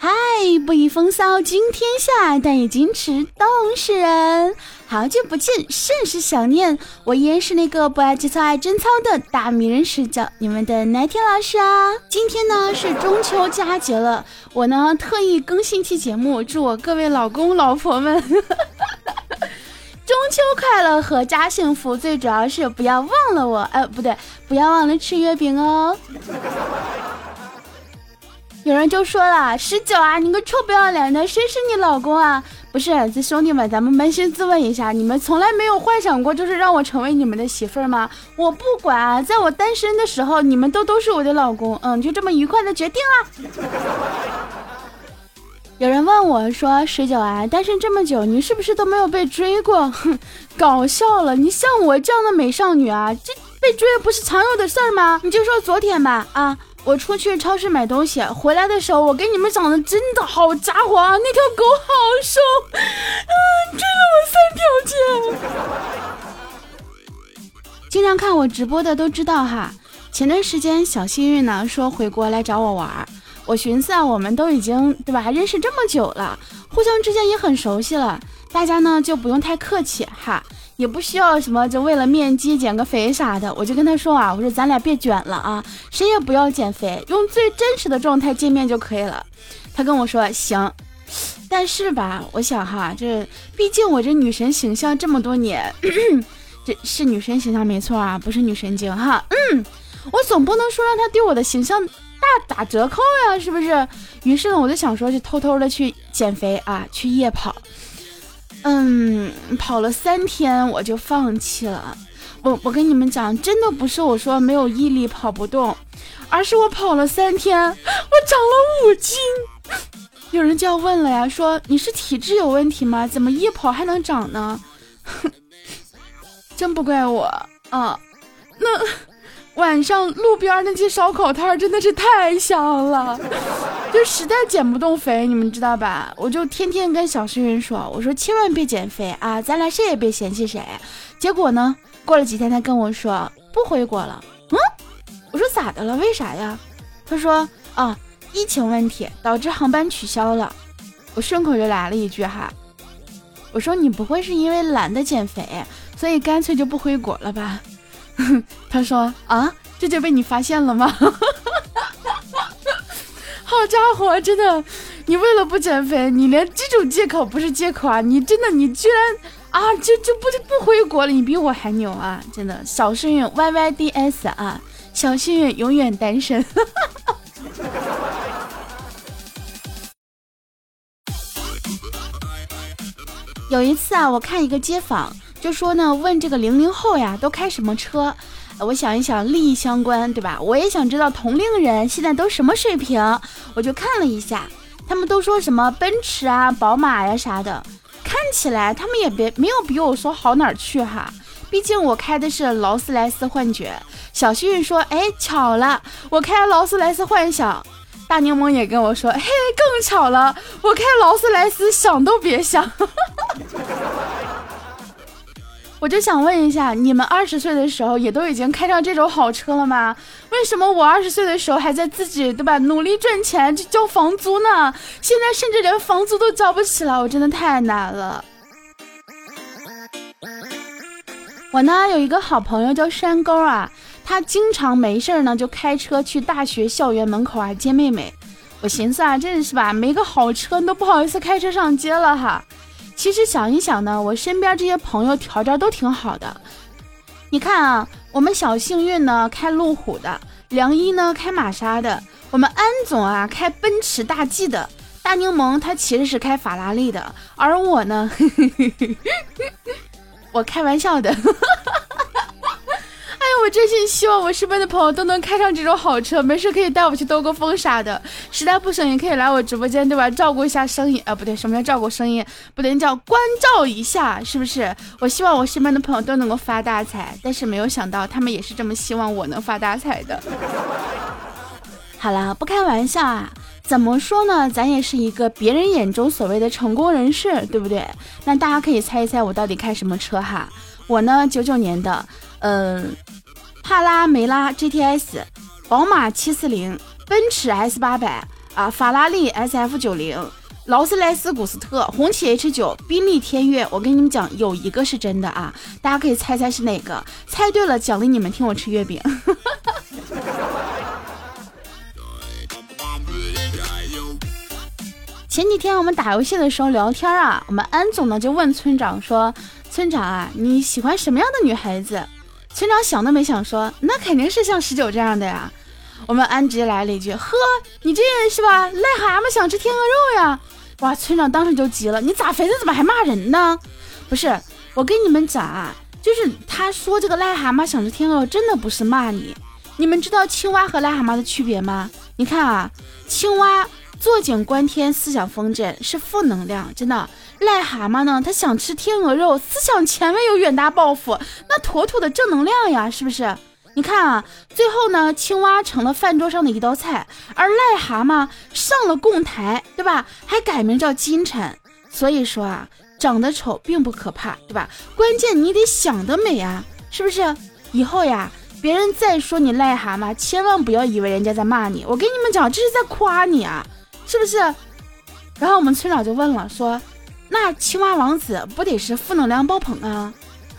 嗨，不以风骚惊天下，但以矜持动世人。好久不见，甚是想念。我依然是那个不爱节操爱贞操的大迷人视角，你们的奶天老师啊。今天呢是中秋佳节了，我呢特意更新期节目，祝我各位老公老婆们 中秋快乐，阖家幸福。最主要是不要忘了我，呃，不对，不要忘了吃月饼哦。有人就说了，十九啊，你个臭不要脸的，谁是你老公啊？不是，这兄弟们，咱们扪心自问一下，你们从来没有幻想过，就是让我成为你们的媳妇儿吗？我不管，在我单身的时候，你们都都是我的老公，嗯，就这么愉快的决定了。有人问我说，十九啊，单身这么久，你是不是都没有被追过？哼，搞笑了，你像我这样的美少女啊，这被追不是常有的事儿吗？你就说昨天吧，啊。我出去超市买东西，回来的时候，我给你们讲的真的好家伙啊！那条狗好瘦，啊，追了我三条街。经常看我直播的都知道哈，前段时间小幸运呢说回国来找我玩，我寻思啊，我们都已经对吧，认识这么久了，互相之间也很熟悉了，大家呢就不用太客气哈。也不需要什么，就为了面基减个肥啥的，我就跟他说啊，我说咱俩别卷了啊，谁也不要减肥，用最真实的状态见面就可以了。他跟我说行，但是吧，我想哈，这毕竟我这女神形象这么多年，这是女神形象没错啊，不是女神经哈，嗯，我总不能说让他对我的形象大打折扣呀，是不是？于是呢，我就想说，就偷偷的去减肥啊，去夜跑。嗯，跑了三天我就放弃了。我我跟你们讲，真的不是我说没有毅力跑不动，而是我跑了三天，我长了五斤。有人就要问了呀，说你是体质有问题吗？怎么一跑还能长呢？真不怪我啊，那。晚上路边那些烧烤摊真的是太香了，就实在减不动肥，你们知道吧？我就天天跟小诗云说，我说千万别减肥啊，咱俩谁也别嫌弃谁。结果呢，过了几天他跟我说不回国了。嗯，我说咋的了？为啥呀？他说啊，疫情问题导致航班取消了。我顺口就来了一句哈，我说你不会是因为懒得减肥，所以干脆就不回国了吧？他说啊，这就被你发现了吗？好家伙，真的，你为了不减肥，你连这种借口不是借口啊！你真的，你居然啊，就就不不回国了，你比我还牛啊！真的，小幸运 Y Y D S 啊，小幸运永远单身。有一次啊，我看一个街访。就说呢，问这个零零后呀，都开什么车？我想一想，利益相关，对吧？我也想知道同龄人现在都什么水平。我就看了一下，他们都说什么奔驰啊、宝马呀啥的，看起来他们也别没有比我说好哪儿去哈。毕竟我开的是劳斯莱斯幻觉。小幸运说，哎，巧了，我开劳斯莱斯幻想。大柠檬也跟我说，嘿，更巧了，我开劳斯莱斯想都别想。我就想问一下，你们二十岁的时候也都已经开上这种好车了吗？为什么我二十岁的时候还在自己对吧努力赚钱去交房租呢？现在甚至连房租都交不起了，我真的太难了。我呢有一个好朋友叫山沟啊，他经常没事呢就开车去大学校园门口啊接妹妹。我寻思啊，这是吧，没个好车都不好意思开车上街了哈。其实想一想呢，我身边这些朋友条件都挺好的。你看啊，我们小幸运呢开路虎的，梁一呢开玛莎的，我们安总啊开奔驰大 G 的，大柠檬他其实是开法拉利的，而我呢，我开玩笑的。真心希望我身边的朋友都能开上这种好车，没事可以带我去兜个风啥的。实在不行也可以来我直播间，对吧？照顾一下生意啊，不对，什么叫照顾生意？不对，叫关照一下，是不是？我希望我身边的朋友都能够发大财，但是没有想到他们也是这么希望我能发大财的。好了，不开玩笑啊，怎么说呢？咱也是一个别人眼中所谓的成功人士，对不对？那大家可以猜一猜我到底开什么车哈？我呢，九九年的，嗯。帕拉梅拉 GTS，宝马七四零，奔驰 S 八百啊，法拉利 SF 九零，劳斯莱斯古斯特，红旗 H 九，宾利天越。我跟你们讲，有一个是真的啊，大家可以猜猜是哪个？猜对了，奖励你们听我吃月饼。前几天我们打游戏的时候聊天啊，我们安总呢就问村长说：“村长啊，你喜欢什么样的女孩子？”村长想都没想说：“那肯定是像十九这样的呀。”我们安直接来了一句：“呵，你这是吧？癞蛤蟆想吃天鹅肉呀！”哇，村长当时就急了：“你咋肥的？怎么还骂人呢？”不是，我跟你们讲啊，就是他说这个癞蛤蟆想吃天鹅肉，真的不是骂你。你们知道青蛙和癞蛤蟆的区别吗？你看啊，青蛙。坐井观天，思想风筝是负能量，真的。癞蛤蟆呢？他想吃天鹅肉，思想前卫有远大抱负，那妥妥的正能量呀，是不是？你看啊，最后呢，青蛙成了饭桌上的一道菜，而癞蛤蟆上了供台，对吧？还改名叫金蝉。所以说啊，长得丑并不可怕，对吧？关键你得想得美啊，是不是？以后呀，别人再说你癞蛤蟆，千万不要以为人家在骂你，我跟你们讲，这是在夸你啊。是不是？然后我们村长就问了，说：“那青蛙王子不得是负能量爆棚啊？”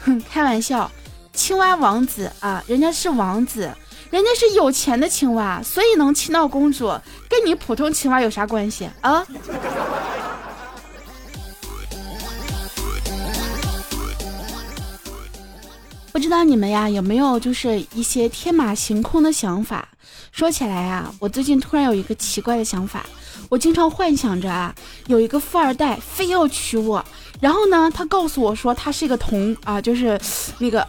哼，开玩笑，青蛙王子啊，人家是王子，人家是有钱的青蛙，所以能亲到公主，跟你普通青蛙有啥关系啊？不知道你们呀有没有就是一些天马行空的想法？说起来啊，我最近突然有一个奇怪的想法。我经常幻想着啊，有一个富二代非要娶我，然后呢，他告诉我说他是一个童啊，就是那个，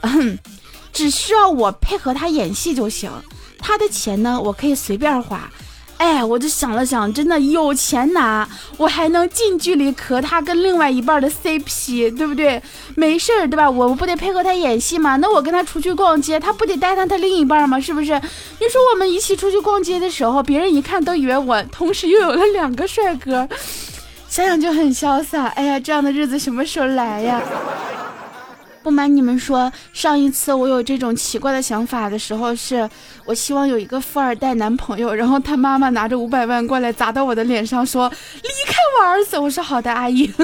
只需要我配合他演戏就行，他的钱呢，我可以随便花。哎，我就想了想，真的有钱拿，我还能近距离磕他跟另外一半的 CP，对不对？没事儿，对吧？我不得配合他演戏吗？那我跟他出去逛街，他不得带上他另一半吗？是不是？你说我们一起出去逛街的时候，别人一看都以为我同时又有了两个帅哥，想想就很潇洒。哎呀，这样的日子什么时候来呀？不瞒你们说，上一次我有这种奇怪的想法的时候，是我希望有一个富二代男朋友，然后他妈妈拿着五百万过来砸到我的脸上，说离开我儿子。我说好的，阿姨。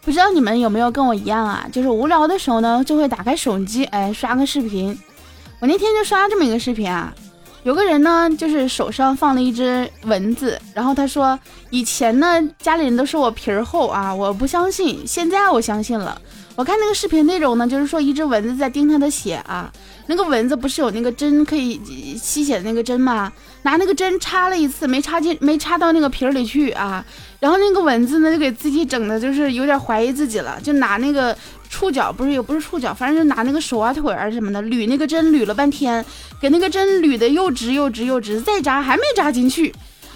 不知道你们有没有跟我一样啊？就是无聊的时候呢，就会打开手机，哎，刷个视频。我那天就刷这么一个视频啊。有个人呢，就是手上放了一只蚊子，然后他说：“以前呢，家里人都说我皮儿厚啊，我不相信，现在我相信了。”我看那个视频内容呢，就是说一只蚊子在叮他的血啊，那个蚊子不是有那个针可以吸血的那个针吗？拿那个针插了一次，没插进，没插到那个皮儿里去啊，然后那个蚊子呢，就给自己整的，就是有点怀疑自己了，就拿那个。触角不是也不是触角，反正就拿那个手啊腿啊什么的捋那个针，捋了半天，给那个针捋的又直又直又直，再扎还没扎进去。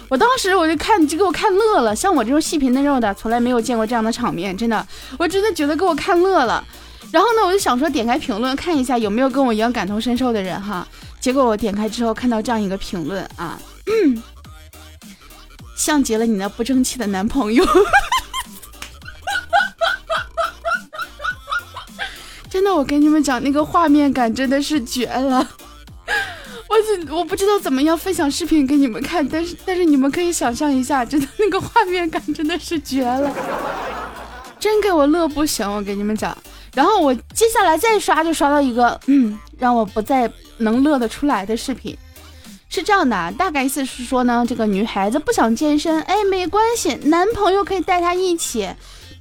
我当时我就看就给我看乐了，像我这种细皮嫩肉的，从来没有见过这样的场面，真的，我真的觉得给我看乐了。然后呢，我就想说点开评论看一下有没有跟我一样感同身受的人哈。结果我点开之后看到这样一个评论啊，像极了你那不争气的男朋友。我跟你们讲，那个画面感真的是绝了。我我我不知道怎么样分享视频给你们看，但是但是你们可以想象一下，真的那个画面感真的是绝了，真给我乐不行。我跟你们讲，然后我接下来再刷就刷到一个，嗯，让我不再能乐得出来的视频，是这样的，大概意思是说呢，这个女孩子不想健身，哎，没关系，男朋友可以带她一起。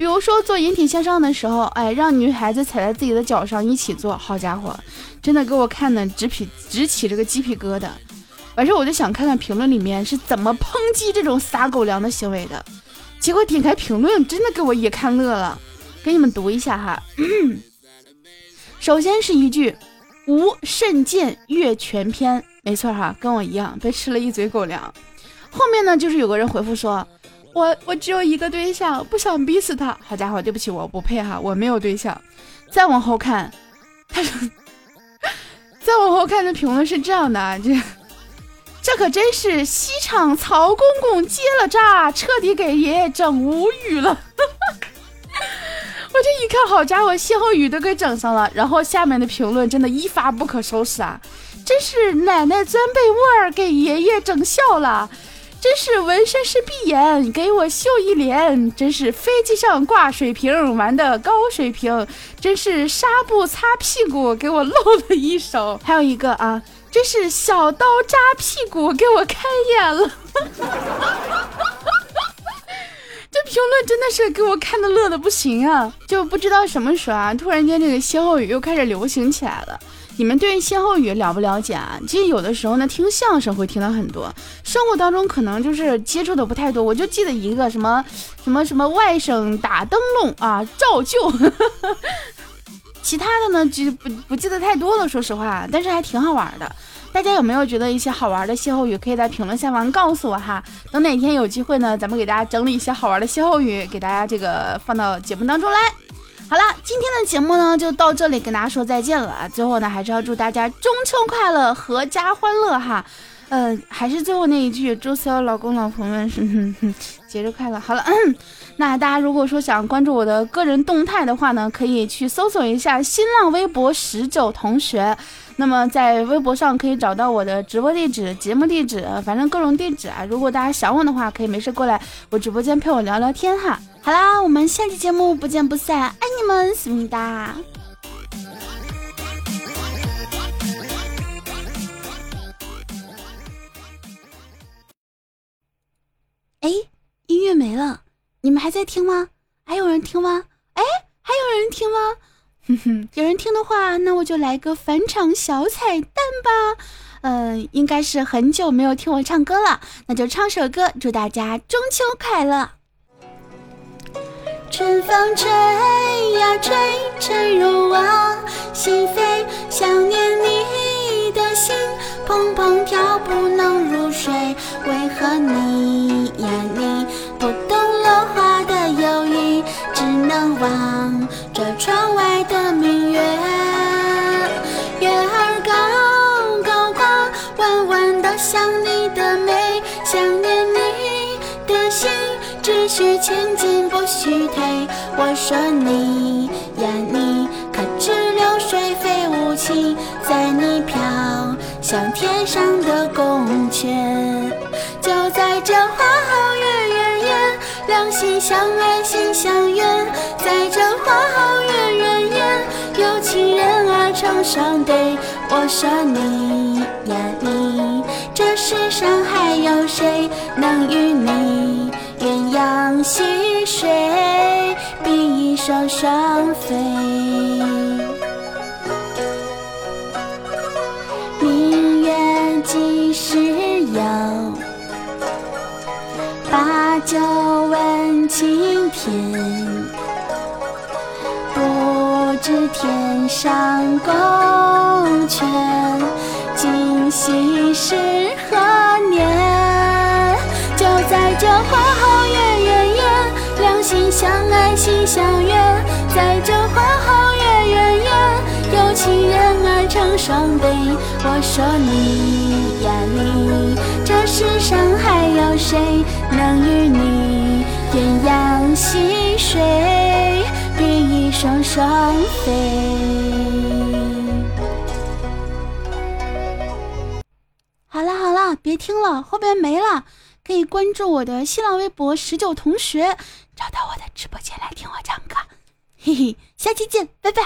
比如说做引体向上的时候，哎，让女孩子踩在自己的脚上一起做，好家伙，真的给我看的直皮直起这个鸡皮疙瘩。完事我就想看看评论里面是怎么抨击这种撒狗粮的行为的。结果点开评论，真的给我也看乐了。给你们读一下哈。首先是一句“无甚见阅全篇”，没错哈，跟我一样被吃了一嘴狗粮。后面呢，就是有个人回复说。我我只有一个对象，不想逼死他。好家伙，对不起，我不配哈，我没有对象。再往后看，他说，再往后看的评论是这样的，这这可真是西厂曹公公接了诈，彻底给爷爷整无语了。我这一看，好家伙，歇后语都给整上了。然后下面的评论真的一发不可收拾啊！真是奶奶钻被窝儿给爷爷整笑了，真是纹身师闭眼给我秀一脸，真是飞机上挂水瓶玩的高水平，真是纱布擦屁股给我露了一手。还有一个啊，真是小刀扎屁股给我开眼了。这评论真的是给我看的乐的不行啊！就不知道什么时候啊，突然间这个歇后语又开始流行起来了。你们对歇后语了不了解啊？其实有的时候呢，听相声会听到很多，生活当中可能就是接触的不太多。我就记得一个什么 什么什么外甥打灯笼啊，照旧。其他的呢，就不不记得太多了，说实话，但是还挺好玩的。大家有没有觉得一些好玩的歇后语？可以在评论下方告诉我哈。等哪天有机会呢，咱们给大家整理一些好玩的歇后语，给大家这个放到节目当中来。好了，今天的节目呢就到这里，跟大家说再见了啊。最后呢，还是要祝大家中秋快乐，阖家欢乐哈。嗯，还是最后那一句，祝所有老公老婆们是节日快乐。好了，那大家如果说想关注我的个人动态的话呢，可以去搜索一下新浪微博十九同学。那么在微博上可以找到我的直播地址、节目地址，反正各种地址啊。如果大家想我的话，可以没事过来我直播间陪我聊聊天哈。好啦，我们下期节目不见不散，爱你们，思密达。哎，音乐没了，你们还在听吗？还有人听吗？哎，还有人听吗？哼哼，有人听的话，那我就来个返场小彩蛋吧。嗯，应该是很久没有听我唱歌了，那就唱首歌，祝大家中秋快乐。春风吹呀吹，吹入我心扉，想念你的心砰砰跳，不能入睡。为何你呀你不懂落花，能望着窗外的明月。月儿高高挂，弯弯的像你的眉，想念你的心，只需前进不许退。我说你呀你，可知流水非无情，在你飘向天上的宫阙。就在这花好月圆夜，两心相爱心相悦。成双对。我说你呀你，这世上还有谁能与你鸳鸯戏水，比翼双双飞？明月几时有？把酒问青天，知天上宫阙，今夕是何年？就在这花好月圆夜，两心相爱心相悦。在这花好月圆夜，有情人儿成双对。我说你呀你，这世上还有谁双双飞？好啦好啦，别听了，后边没了。可以关注我的新浪微博十九同学，找到我的直播间来听我唱歌。嘿嘿，下期见，拜拜。